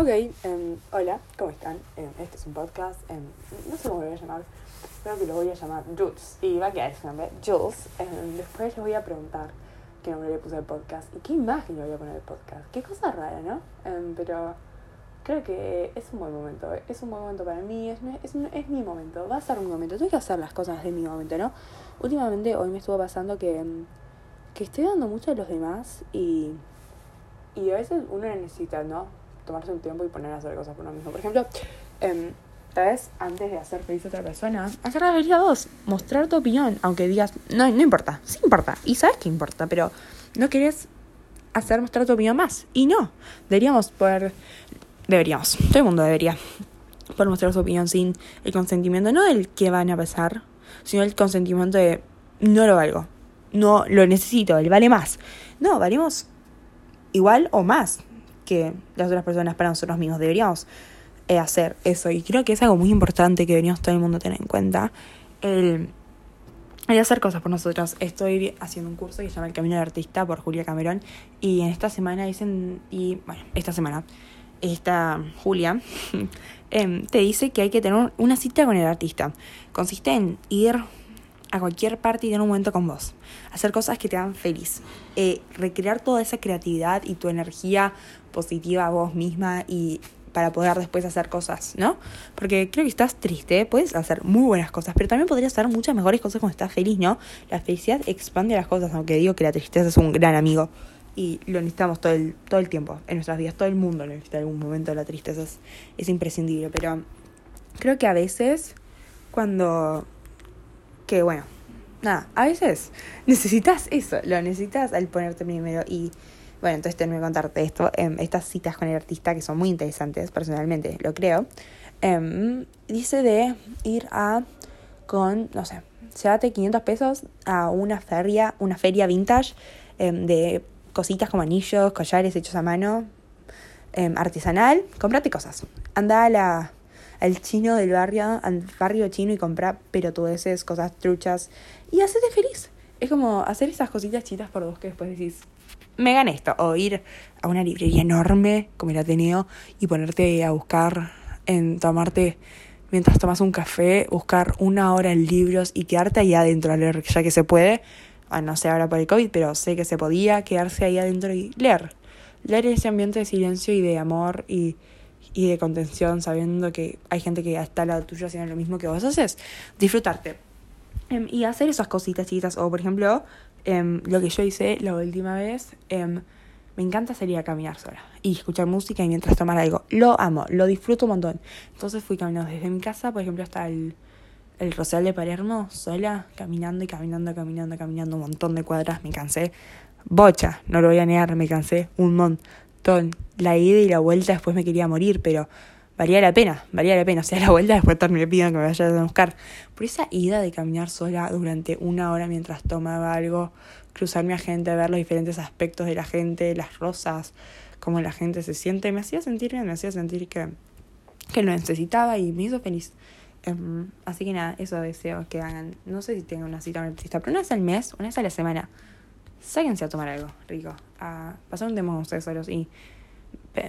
Ok, em, hola, ¿cómo están? Em, este es un podcast, em, no sé cómo lo voy a llamar, creo que lo voy a llamar Jules, y va a quedar ese nombre, Jules. Después les voy a preguntar qué nombre le puse al podcast y qué imagen le voy a poner al podcast. Qué cosa rara, ¿no? Pero creo que es un buen momento, es un buen momento para mí, es, es, es mi momento, va a ser mi momento, tengo que hacer las cosas de mi momento, ¿no? Últimamente hoy me estuvo pasando que, que estoy dando mucho a los demás y, y a veces uno necesita, ¿no? Tomarse un tiempo y poner a hacer cosas por uno mismo. Por ejemplo, eh, vez antes de hacer feliz a otra persona, hacer la feliz a vos, mostrar tu opinión, aunque digas, no, no importa, sí importa, y sabes que importa, pero no querés hacer mostrar tu opinión más. Y no, deberíamos poder, deberíamos, todo el mundo debería poder mostrar su opinión sin el consentimiento, no del que van a pasar, sino el consentimiento de no lo valgo, no lo necesito, él vale más. No, valemos igual o más que las otras personas para nosotros mismos. Deberíamos eh, hacer eso. Y creo que es algo muy importante que deberíamos todo el mundo tener en cuenta. El, hacer cosas por nosotros. Estoy haciendo un curso que se llama El Camino del Artista por Julia Camerón. Y en esta semana dicen, y bueno, esta semana, esta Julia, eh, te dice que hay que tener una cita con el artista. Consiste en ir a cualquier parte y tener un momento con vos. Hacer cosas que te hagan feliz. Eh, recrear toda esa creatividad y tu energía positiva a vos misma y para poder después hacer cosas, ¿no? Porque creo que estás triste, puedes hacer muy buenas cosas, pero también podrías hacer muchas mejores cosas cuando estás feliz, ¿no? La felicidad expande las cosas, aunque digo que la tristeza es un gran amigo y lo necesitamos todo el, todo el tiempo en nuestras vidas, todo el mundo necesita algún momento de la tristeza, es, es imprescindible, pero creo que a veces cuando que bueno, nada, a veces necesitas eso, lo necesitas al ponerte primero y bueno, entonces tengo que contarte esto, em, estas citas con el artista que son muy interesantes, personalmente lo creo, em, dice de ir a con, no sé, llévate 500 pesos a una feria, una feria vintage em, de cositas como anillos, collares hechos a mano, artesanal, cómprate cosas. Anda a la al chino del barrio, al barrio chino y comprar pelotudeces, cosas truchas y hacerte feliz. Es como hacer esas cositas chitas por vos que después decís, me gané esto. O ir a una librería enorme como el Ateneo y ponerte a buscar, en tomarte, mientras tomas un café, buscar una hora en libros y quedarte ahí adentro a leer, ya que se puede. Bueno, no sé ahora por el COVID, pero sé que se podía quedarse ahí adentro y leer. Leer ese ambiente de silencio y de amor y y de contención, sabiendo que hay gente que está al lado tuyo haciendo lo mismo que vos haces, disfrutarte. Em, y hacer esas cositas chiquitas. O, por ejemplo, em, lo que yo hice la última vez, em, me encanta salir a caminar sola y escuchar música y mientras tomar algo. Lo amo, lo disfruto un montón. Entonces fui caminando desde mi casa, por ejemplo, hasta el, el Rosal de Palermo, sola, caminando y caminando, caminando, caminando un montón de cuadras. Me cansé. Bocha, no lo voy a negar, me cansé un montón la ida y la vuelta después me quería morir, pero valía la pena, valía la pena. O sea, la vuelta después me pido que me vaya a buscar. Por esa ida de caminar sola durante una hora mientras tomaba algo, cruzarme a gente, ver los diferentes aspectos de la gente, las rosas, cómo la gente se siente, me hacía sentir bien, me hacía sentir que, que lo necesitaba y me hizo feliz. Em, así que nada, eso deseo que hagan. No sé si tengan una cita con artista, pero una vez al mes, una vez a la semana sáquense a tomar algo rico, a pasar un tiempo con ustedes solos y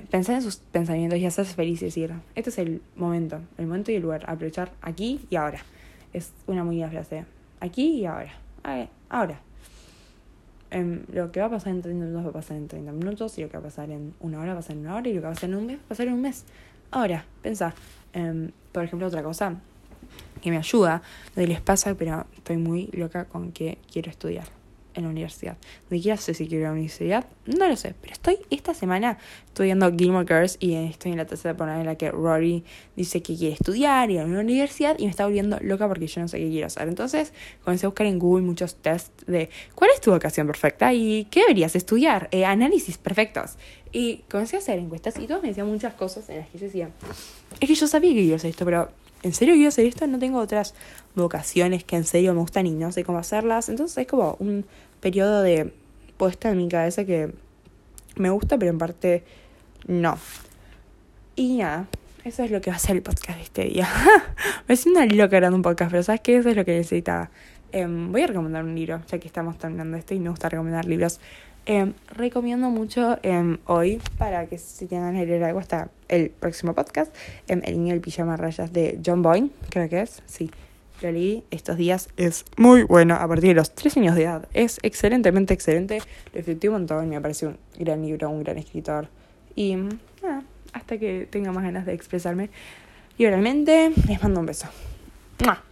pensar en sus pensamientos y hacerse feliz y decir, este es el momento, el momento y el lugar, aprovechar aquí y ahora. Es una muy buena frase. Aquí y ahora. Ahora. Em, lo que va a pasar en 30 minutos va a pasar en 30 minutos y lo que va a pasar en una hora va a pasar en una hora y lo que va a pasar en un mes va a pasar en un mes. Ahora, pensá. Em, por ejemplo, otra cosa que me ayuda, no les pasa, pero estoy muy loca con que quiero estudiar en la universidad. Ni siquiera sé si quiero ir a la universidad, no lo sé, pero estoy esta semana estudiando Gilmore Girls y estoy en la tercera temporada en la que Rory dice que quiere estudiar, ir a una universidad y me está volviendo loca porque yo no sé qué quiero hacer. Entonces comencé a buscar en Google muchos tests de cuál es tu vocación perfecta y qué deberías estudiar, eh, análisis perfectos. Y comencé a hacer encuestas y todos me decían muchas cosas en las que yo decía, es que yo sabía que iba a hacer esto, pero ¿en serio quiero hacer esto? No tengo otras vocaciones que en serio me gustan y no sé cómo hacerlas. Entonces es como un periodo de puesta en mi cabeza que me gusta, pero en parte no. Y nada, eso es lo que va a ser el podcast de este día. me siento loca grabando un podcast, pero ¿sabes qué? Eso es lo que necesitaba. Em, voy a recomendar un libro, ya que estamos terminando esto y me gusta recomendar libros. Em, recomiendo mucho em, hoy, para que si tengan que leer algo hasta el próximo podcast, em, El niño del pijama rayas de John Boyne, creo que es, sí. Lo leí estos días, es muy bueno a partir de los tres años de edad. Es excelentemente excelente, lo disfruté un montón, me parece un gran libro, un gran escritor. Y nada, hasta que tenga más ganas de expresarme. Y realmente les mando un beso. ¡Mua!